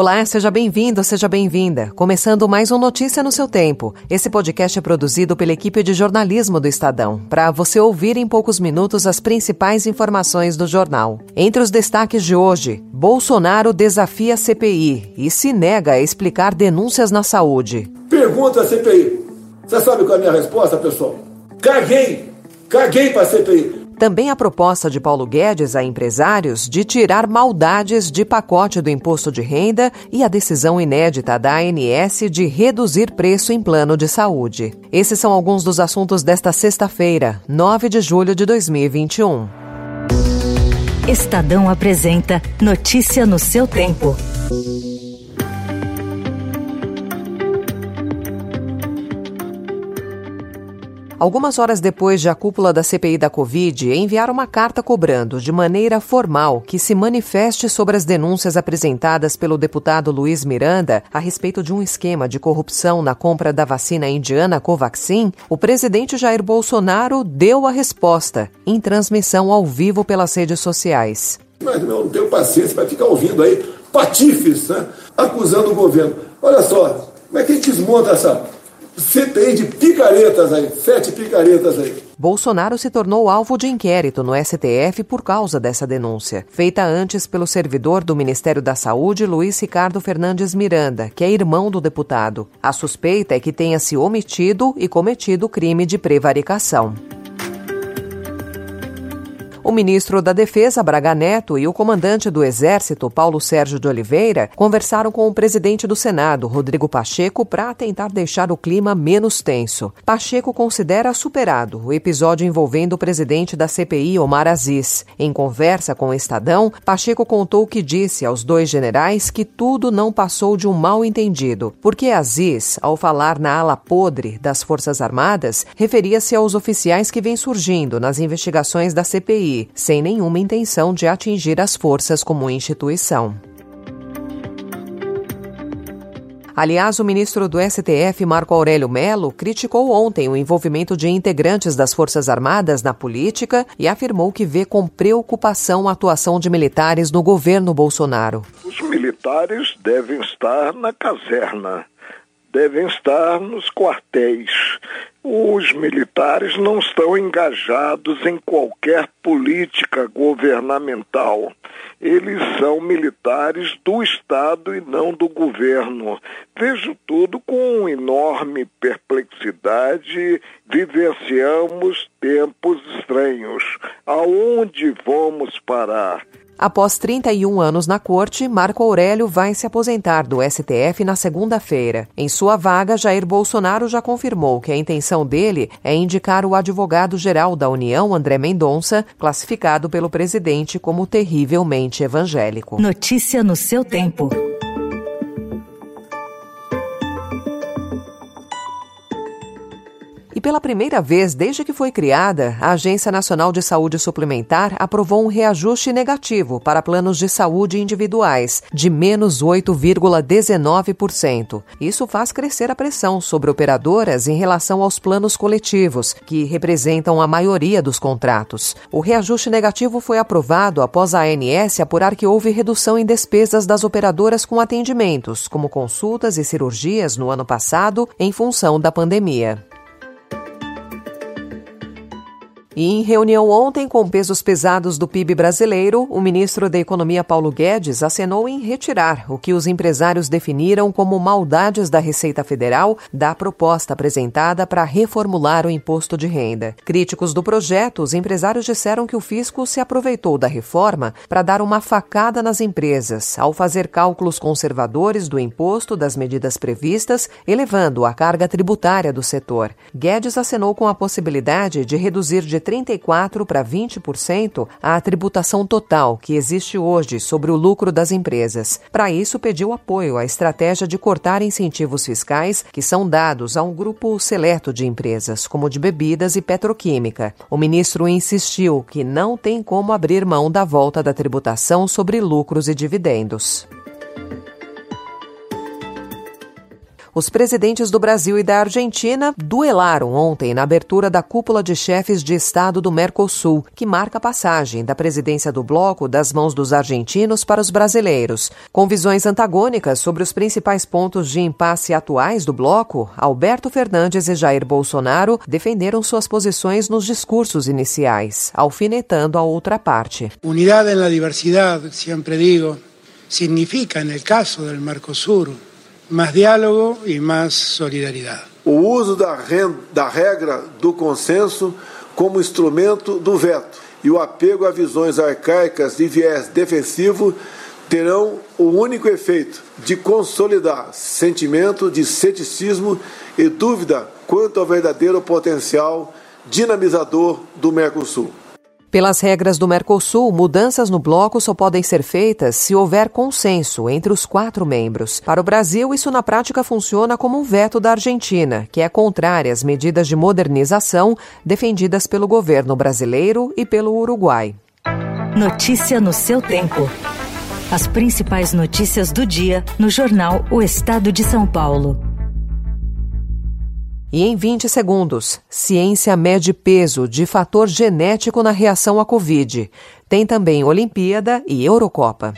Olá, seja bem-vindo, seja bem-vinda. Começando mais um Notícia no seu tempo. Esse podcast é produzido pela equipe de jornalismo do Estadão, para você ouvir em poucos minutos as principais informações do jornal. Entre os destaques de hoje, Bolsonaro desafia a CPI e se nega a explicar denúncias na saúde. Pergunta a CPI. Você sabe qual é a minha resposta, pessoal? Caguei! Caguei para a CPI. Também a proposta de Paulo Guedes a empresários de tirar maldades de pacote do imposto de renda e a decisão inédita da ANS de reduzir preço em plano de saúde. Esses são alguns dos assuntos desta sexta-feira, 9 de julho de 2021. Estadão apresenta Notícia no seu tempo. Algumas horas depois de a cúpula da CPI da Covid enviar uma carta cobrando, de maneira formal, que se manifeste sobre as denúncias apresentadas pelo deputado Luiz Miranda a respeito de um esquema de corrupção na compra da vacina indiana Covaxin, o presidente Jair Bolsonaro deu a resposta, em transmissão ao vivo pelas redes sociais. Mas não tenho paciência para ficar ouvindo aí patifes, né? Acusando o governo. Olha só, como é que a gente desmonta essa CPI de picaretas aí, sete picaretas aí. Bolsonaro se tornou alvo de inquérito no STF por causa dessa denúncia, feita antes pelo servidor do Ministério da Saúde, Luiz Ricardo Fernandes Miranda, que é irmão do deputado. A suspeita é que tenha se omitido e cometido crime de prevaricação. O ministro da Defesa, Braga Neto, e o comandante do Exército, Paulo Sérgio de Oliveira, conversaram com o presidente do Senado, Rodrigo Pacheco, para tentar deixar o clima menos tenso. Pacheco considera superado o episódio envolvendo o presidente da CPI, Omar Aziz. Em conversa com o Estadão, Pacheco contou que disse aos dois generais que tudo não passou de um mal entendido, porque Aziz, ao falar na ala podre das Forças Armadas, referia-se aos oficiais que vêm surgindo nas investigações da CPI sem nenhuma intenção de atingir as forças como instituição. Aliás, o ministro do STF, Marco Aurélio Melo, criticou ontem o envolvimento de integrantes das Forças Armadas na política e afirmou que vê com preocupação a atuação de militares no governo Bolsonaro. Os militares devem estar na caserna, devem estar nos quartéis os militares não estão engajados em qualquer política governamental. Eles são militares do Estado e não do governo. Vejo tudo com enorme perplexidade. Vivenciamos tempos estranhos. Aonde vamos parar? Após 31 anos na corte, Marco Aurélio vai se aposentar do STF na segunda-feira. Em sua vaga, Jair Bolsonaro já confirmou que a intenção dele é indicar o advogado-geral da União, André Mendonça, classificado pelo presidente como terrivelmente evangélico. Notícia no seu tempo. E pela primeira vez desde que foi criada, a Agência Nacional de Saúde Suplementar aprovou um reajuste negativo para planos de saúde individuais, de menos 8,19%. Isso faz crescer a pressão sobre operadoras em relação aos planos coletivos, que representam a maioria dos contratos. O reajuste negativo foi aprovado após a ANS apurar que houve redução em despesas das operadoras com atendimentos, como consultas e cirurgias no ano passado, em função da pandemia. E em reunião ontem com pesos pesados do PIB brasileiro, o ministro da Economia Paulo Guedes acenou em retirar o que os empresários definiram como maldades da Receita Federal da proposta apresentada para reformular o imposto de renda. Críticos do projeto, os empresários disseram que o fisco se aproveitou da reforma para dar uma facada nas empresas, ao fazer cálculos conservadores do imposto das medidas previstas, elevando a carga tributária do setor. Guedes acenou com a possibilidade de reduzir de 34% para 20% a tributação total que existe hoje sobre o lucro das empresas. Para isso, pediu apoio à estratégia de cortar incentivos fiscais que são dados a um grupo seleto de empresas, como de bebidas e petroquímica. O ministro insistiu que não tem como abrir mão da volta da tributação sobre lucros e dividendos. Os presidentes do Brasil e da Argentina duelaram ontem na abertura da cúpula de chefes de Estado do Mercosul, que marca a passagem da presidência do bloco das mãos dos argentinos para os brasileiros. Com visões antagônicas sobre os principais pontos de impasse atuais do bloco, Alberto Fernandes e Jair Bolsonaro defenderam suas posições nos discursos iniciais, alfinetando a outra parte. Unidade na diversidade, sempre digo, significa, no caso do Mercosul, mais diálogo e mais solidariedade. O uso da, da regra do consenso como instrumento do veto e o apego a visões arcaicas de viés defensivo terão o único efeito de consolidar sentimento de ceticismo e dúvida quanto ao verdadeiro potencial dinamizador do Mercosul. Pelas regras do Mercosul, mudanças no bloco só podem ser feitas se houver consenso entre os quatro membros. Para o Brasil, isso na prática funciona como um veto da Argentina, que é contrária às medidas de modernização defendidas pelo governo brasileiro e pelo Uruguai. Notícia no seu tempo. As principais notícias do dia no jornal O Estado de São Paulo. E em 20 segundos, ciência mede peso de fator genético na reação à Covid. Tem também Olimpíada e Eurocopa.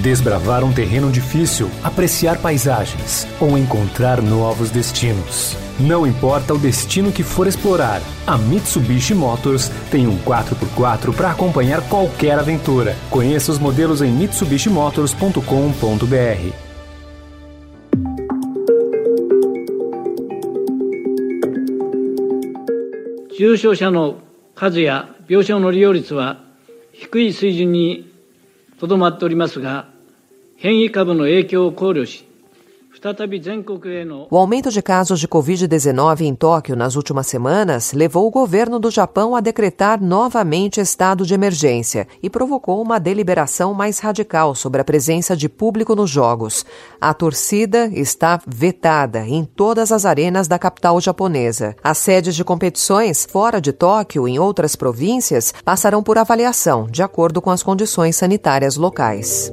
Desbravar um terreno difícil, apreciar paisagens ou encontrar novos destinos. Não importa o destino que for explorar, a Mitsubishi Motors tem um 4x4 para acompanhar qualquer aventura. Conheça os modelos em mitsubishimotors.com.br. 重症者の数や病床の利用率は低い水準にとどまっておりますが、変異株の影響を考慮し、O aumento de casos de Covid-19 em Tóquio nas últimas semanas levou o governo do Japão a decretar novamente estado de emergência e provocou uma deliberação mais radical sobre a presença de público nos Jogos. A torcida está vetada em todas as arenas da capital japonesa. As sedes de competições fora de Tóquio, em outras províncias, passarão por avaliação, de acordo com as condições sanitárias locais.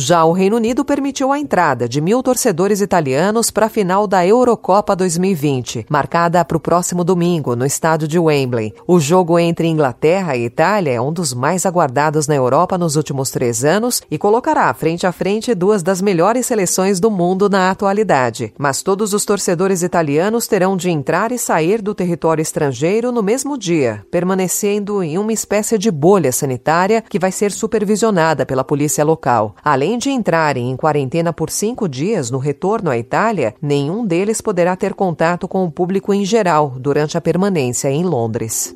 Já o Reino Unido permitiu a entrada de mil torcedores italianos para a final da Eurocopa 2020, marcada para o próximo domingo, no estádio de Wembley. O jogo entre Inglaterra e Itália é um dos mais aguardados na Europa nos últimos três anos e colocará frente a frente duas das melhores seleções do mundo na atualidade. Mas todos os torcedores italianos terão de entrar e sair do território estrangeiro no mesmo dia, permanecendo em uma espécie de bolha sanitária que vai ser supervisionada pela polícia local. Além Além de entrarem em quarentena por cinco dias no retorno à Itália, nenhum deles poderá ter contato com o público em geral durante a permanência em Londres.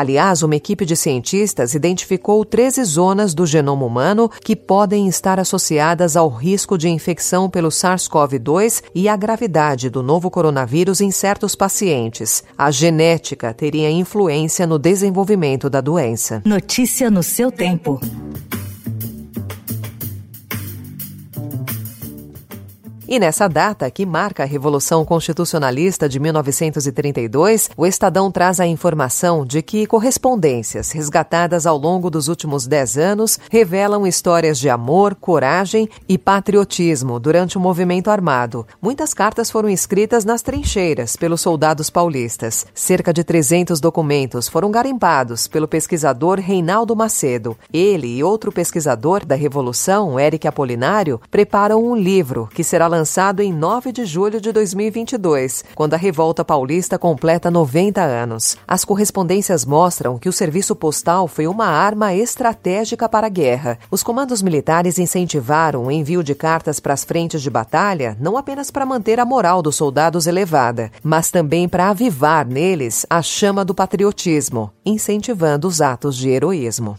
Aliás, uma equipe de cientistas identificou 13 zonas do genoma humano que podem estar associadas ao risco de infecção pelo SARS-CoV-2 e à gravidade do novo coronavírus em certos pacientes. A genética teria influência no desenvolvimento da doença. Notícia no seu tempo. E nessa data, que marca a Revolução Constitucionalista de 1932, o Estadão traz a informação de que correspondências resgatadas ao longo dos últimos dez anos revelam histórias de amor, coragem e patriotismo durante o movimento armado. Muitas cartas foram escritas nas trincheiras pelos soldados paulistas. Cerca de 300 documentos foram garimpados pelo pesquisador Reinaldo Macedo. Ele e outro pesquisador da Revolução, Eric Apolinário, preparam um livro que será lançado lançado em 9 de julho de 2022, quando a Revolta Paulista completa 90 anos. As correspondências mostram que o serviço postal foi uma arma estratégica para a guerra. Os comandos militares incentivaram o envio de cartas para as frentes de batalha, não apenas para manter a moral dos soldados elevada, mas também para avivar neles a chama do patriotismo, incentivando os atos de heroísmo.